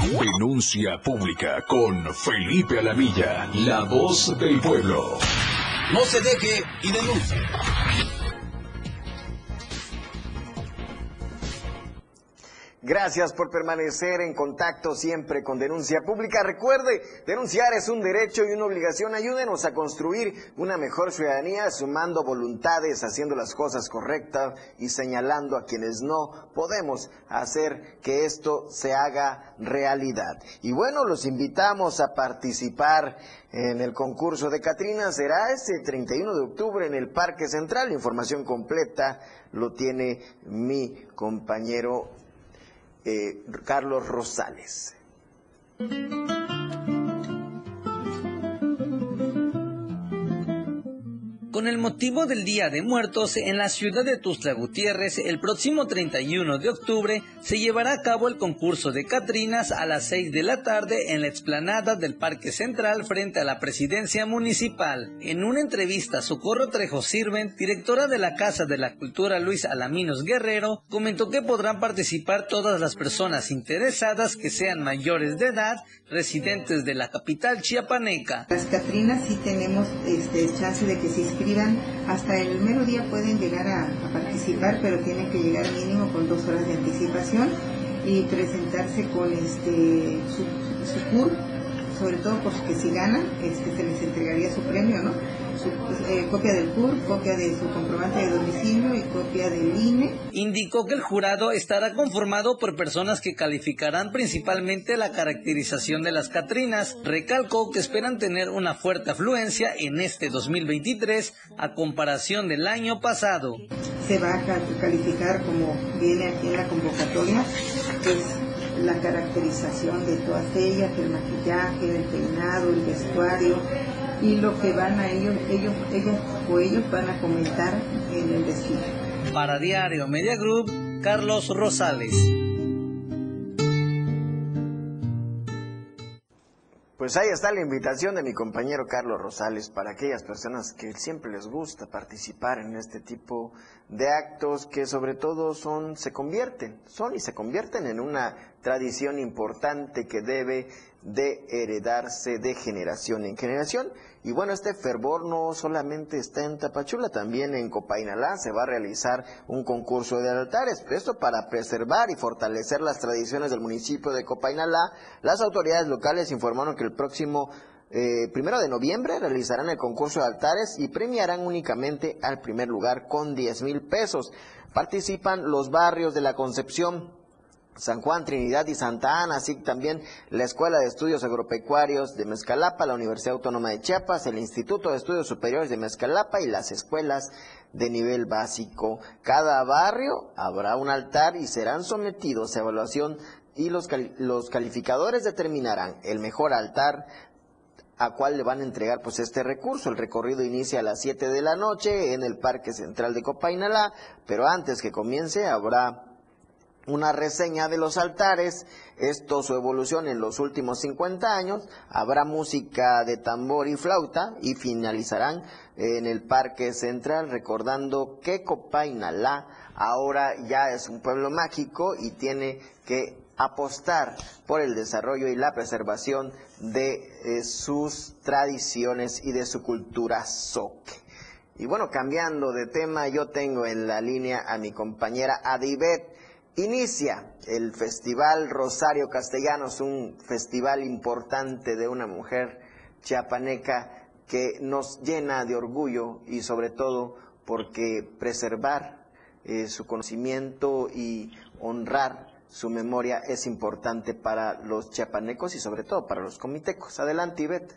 Denuncia pública con Felipe Alamilla, la voz del pueblo. No se deje y denuncie. Gracias por permanecer en contacto siempre con Denuncia Pública. Recuerde, denunciar es un derecho y una obligación. Ayúdenos a construir una mejor ciudadanía sumando voluntades, haciendo las cosas correctas y señalando a quienes no podemos hacer que esto se haga realidad. Y bueno, los invitamos a participar en el concurso de Catrina. Será este 31 de octubre en el Parque Central. Información completa lo tiene mi compañero eh, Carlos Rosales. Con el motivo del Día de Muertos, en la ciudad de Tuxtla Gutiérrez, el próximo 31 de octubre se llevará a cabo el concurso de Catrinas a las 6 de la tarde en la explanada del Parque Central frente a la presidencia municipal. En una entrevista, Socorro Trejo Sirven, directora de la Casa de la Cultura Luis Alaminos Guerrero, comentó que podrán participar todas las personas interesadas que sean mayores de edad, residentes de la capital chiapaneca. Las Catrinas sí tenemos este, chance de que se hasta el mero día pueden llegar a, participar, pero tienen que llegar mínimo con dos horas de anticipación y presentarse con este su, su sobre todo porque si ganan, este, se les entregaría su premio, ¿no? Su, eh, copia del CUR, copia de su comprobante de domicilio y copia del INE. Indicó que el jurado estará conformado por personas que calificarán principalmente la caracterización de las Catrinas. Recalcó que esperan tener una fuerte afluencia en este 2023 a comparación del año pasado. Se va a calificar como viene aquí en la convocatoria, pues la caracterización de todas ellas, el maquillaje, el peinado, el vestuario y lo que van a ellos, ellos, ellas o ellos van a comentar en el desfile. Para Diario Media Group, Carlos Rosales. Pues ahí está la invitación de mi compañero Carlos Rosales para aquellas personas que siempre les gusta participar en este tipo de actos que sobre todo son, se convierten, son y se convierten en una tradición importante que debe de heredarse de generación en generación. Y bueno, este fervor no solamente está en Tapachula, también en Copainalá se va a realizar un concurso de altares. Esto para preservar y fortalecer las tradiciones del municipio de Copainalá. Las autoridades locales informaron que el próximo eh, primero de noviembre realizarán el concurso de altares y premiarán únicamente al primer lugar con 10 mil pesos. Participan los barrios de la Concepción, San Juan, Trinidad y Santa Ana, así también la Escuela de Estudios Agropecuarios de Mezcalapa, la Universidad Autónoma de Chiapas, el Instituto de Estudios Superiores de Mezcalapa y las escuelas de nivel básico. Cada barrio habrá un altar y serán sometidos a evaluación y los, los calificadores determinarán el mejor altar a cuál le van a entregar pues este recurso. El recorrido inicia a las 7 de la noche en el Parque Central de Copainalá, pero antes que comience habrá una reseña de los altares, esto su evolución en los últimos 50 años, habrá música de tambor y flauta y finalizarán en el Parque Central recordando que Copainalá ahora ya es un pueblo mágico y tiene que apostar por el desarrollo y la preservación de eh, sus tradiciones y de su cultura soque. Y bueno, cambiando de tema, yo tengo en la línea a mi compañera Adibet. Inicia el Festival Rosario Castellanos, un festival importante de una mujer chiapaneca que nos llena de orgullo y sobre todo porque preservar eh, su conocimiento y honrar su memoria es importante para los chiapanecos y sobre todo para los comitecos. Adelante, Ivette.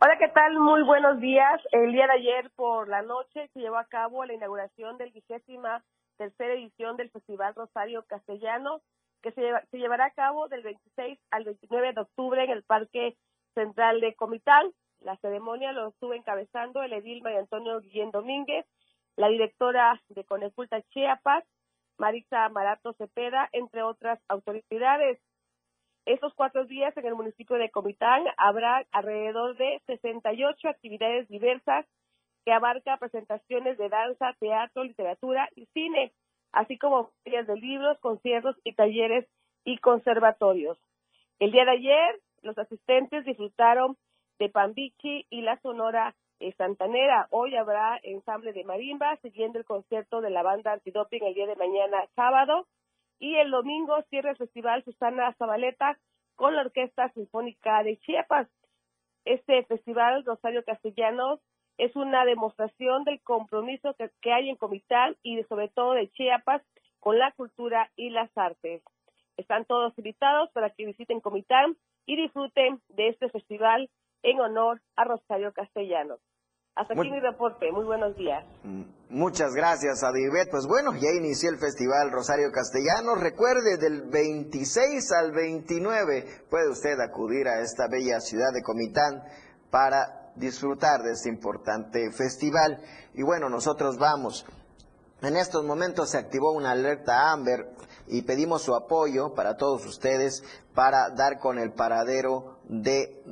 Hola, ¿qué tal? Muy buenos días. El día de ayer por la noche se llevó a cabo la inauguración del vigésima tercera edición del Festival Rosario Castellano, que se, se llevará a cabo del 26 al 29 de octubre en el Parque Central de Comitán. La ceremonia lo estuvo encabezando el edil María Antonio Guillén Domínguez, la directora de Coneculta Chiapas, Marisa Marato Cepeda, entre otras autoridades. Estos cuatro días en el municipio de Comitán habrá alrededor de 68 actividades diversas que abarca presentaciones de danza, teatro, literatura y cine, así como ferias de libros, conciertos y talleres y conservatorios. El día de ayer, los asistentes disfrutaron de Pambichi y la Sonora eh, Santanera. Hoy habrá ensamble de marimba, siguiendo el concierto de la banda Antidoping el día de mañana sábado. Y el domingo cierra el festival Susana Zabaleta con la Orquesta Sinfónica de Chiapas. Este festival Rosario Castellanos es una demostración del compromiso que, que hay en Comitán y sobre todo de Chiapas con la cultura y las artes. Están todos invitados para que visiten Comitán y disfruten de este festival en honor a Rosario Castellanos. Hasta aquí mi reporte. Muy buenos días. Mm, muchas gracias, Adibet. Pues bueno, ya inició el Festival Rosario Castellanos. Recuerde, del 26 al 29 puede usted acudir a esta bella ciudad de Comitán para disfrutar de este importante festival. Y bueno, nosotros vamos. En estos momentos se activó una alerta Amber y pedimos su apoyo para todos ustedes para dar con el paradero de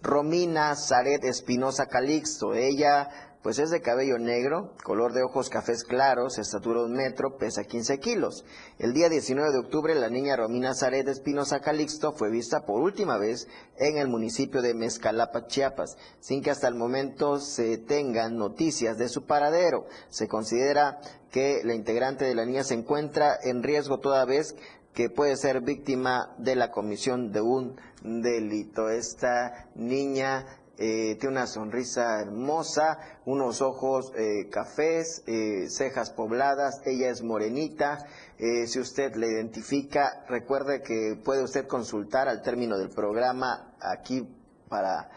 Romina Zaret Espinosa Calixto. Ella pues es de cabello negro, color de ojos cafés claros, estatura un metro, pesa 15 kilos. El día 19 de octubre la niña Romina Zaret Espinosa Calixto fue vista por última vez en el municipio de Mezcalapa, Chiapas, sin que hasta el momento se tengan noticias de su paradero. Se considera que la integrante de la niña se encuentra en riesgo toda vez que puede ser víctima de la comisión de un delito. Esta niña eh, tiene una sonrisa hermosa, unos ojos eh, cafés, eh, cejas pobladas, ella es morenita. si usted la identifica, recuerde que puede usted consultar al término del programa aquí para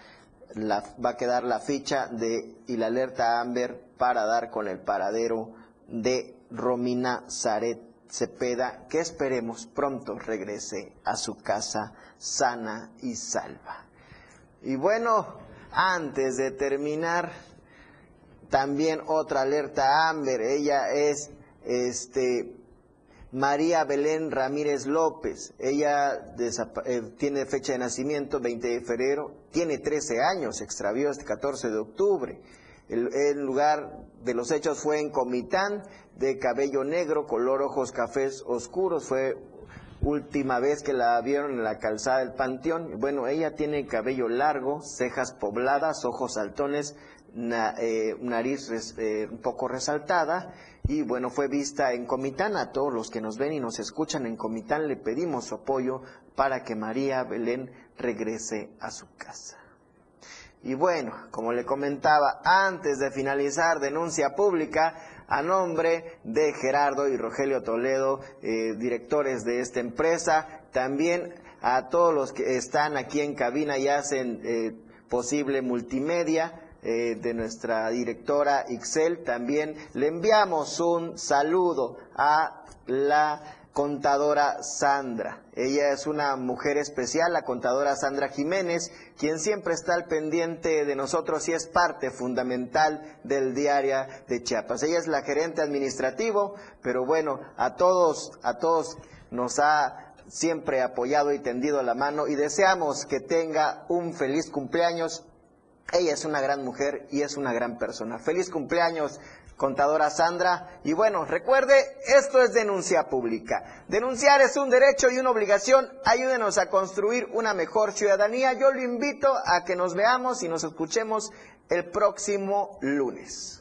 va a quedar la ficha de y la alerta Amber para dar con el paradero de Romina Zaret Cepeda, que esperemos pronto regrese a su casa sana y salva. Y bueno, antes de terminar, también otra alerta Amber, ella es este María Belén Ramírez López, ella eh, tiene fecha de nacimiento 20 de febrero, tiene 13 años, se extravió este 14 de octubre. El, lugar de los hechos fue en Comitán, de cabello negro, color ojos cafés oscuros. Fue última vez que la vieron en la calzada del Panteón. Bueno, ella tiene cabello largo, cejas pobladas, ojos saltones, eh, nariz eh, un poco resaltada. Y bueno, fue vista en Comitán. A todos los que nos ven y nos escuchan en Comitán le pedimos su apoyo para que María Belén regrese a su casa. Y bueno, como le comentaba, antes de finalizar denuncia pública, a nombre de Gerardo y Rogelio Toledo, eh, directores de esta empresa, también a todos los que están aquí en cabina y hacen eh, posible multimedia, eh, de nuestra directora Ixel, también le enviamos un saludo a la contadora Sandra. Ella es una mujer especial, la contadora Sandra Jiménez, quien siempre está al pendiente de nosotros y es parte fundamental del diario de Chiapas. Ella es la gerente administrativo, pero bueno, a todos, a todos nos ha siempre apoyado y tendido la mano y deseamos que tenga un feliz cumpleaños. Ella es una gran mujer y es una gran persona. Feliz cumpleaños, contadora Sandra. Y bueno, recuerde, esto es denuncia pública. Denunciar es un derecho y una obligación. Ayúdenos a construir una mejor ciudadanía. Yo lo invito a que nos veamos y nos escuchemos el próximo lunes.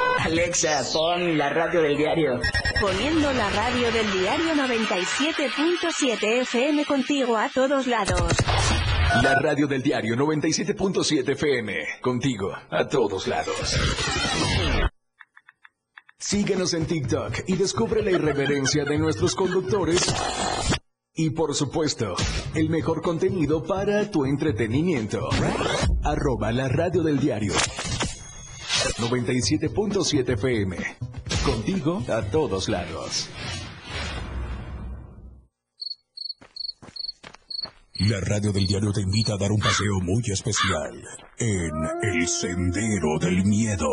Alexa, pon la radio del diario. Poniendo la radio del diario 97.7 FM contigo a todos lados. La radio del diario 97.7 FM. Contigo, a todos lados. Síguenos en TikTok y descubre la irreverencia de nuestros conductores. Y por supuesto, el mejor contenido para tu entretenimiento. Arroba la radio del diario. 97.7 FM. Contigo a todos lados. La radio del diario te invita a dar un paseo muy especial en El Sendero del Miedo.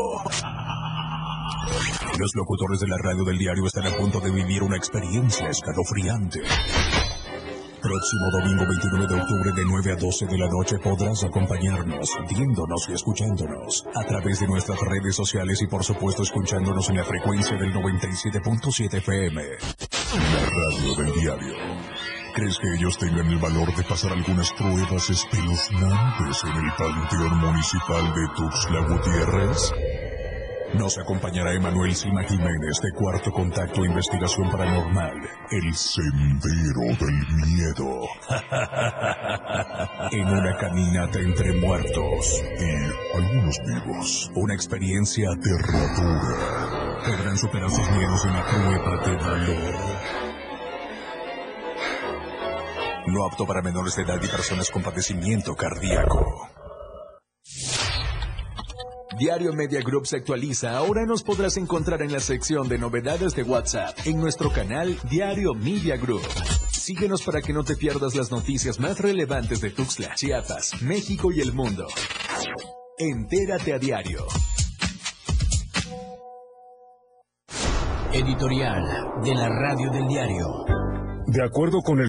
Los locutores de la radio del diario están a punto de vivir una experiencia escalofriante. Próximo domingo 29 de octubre de 9 a 12 de la noche podrás acompañarnos, viéndonos y escuchándonos a través de nuestras redes sociales y por supuesto escuchándonos en la frecuencia del 97.7 FM. La radio del diario. ¿Crees que ellos tengan el valor de pasar algunas pruebas espeluznantes en el Panteón Municipal de Tuxtla Gutiérrez? Nos acompañará Emanuel Sima Jiménez de Cuarto Contacto Investigación Paranormal, El Sendero del Miedo. [laughs] en una caminata entre muertos y algunos vivos. Una experiencia aterradora. Podrán superar sus miedos en una prueba de valor. No apto para menores de edad y personas con padecimiento cardíaco. Diario Media Group se actualiza. Ahora nos podrás encontrar en la sección de novedades de WhatsApp en nuestro canal Diario Media Group. Síguenos para que no te pierdas las noticias más relevantes de Tuxtla, Chiapas, México y el mundo. Entérate a diario. Editorial de la radio del diario. De acuerdo con el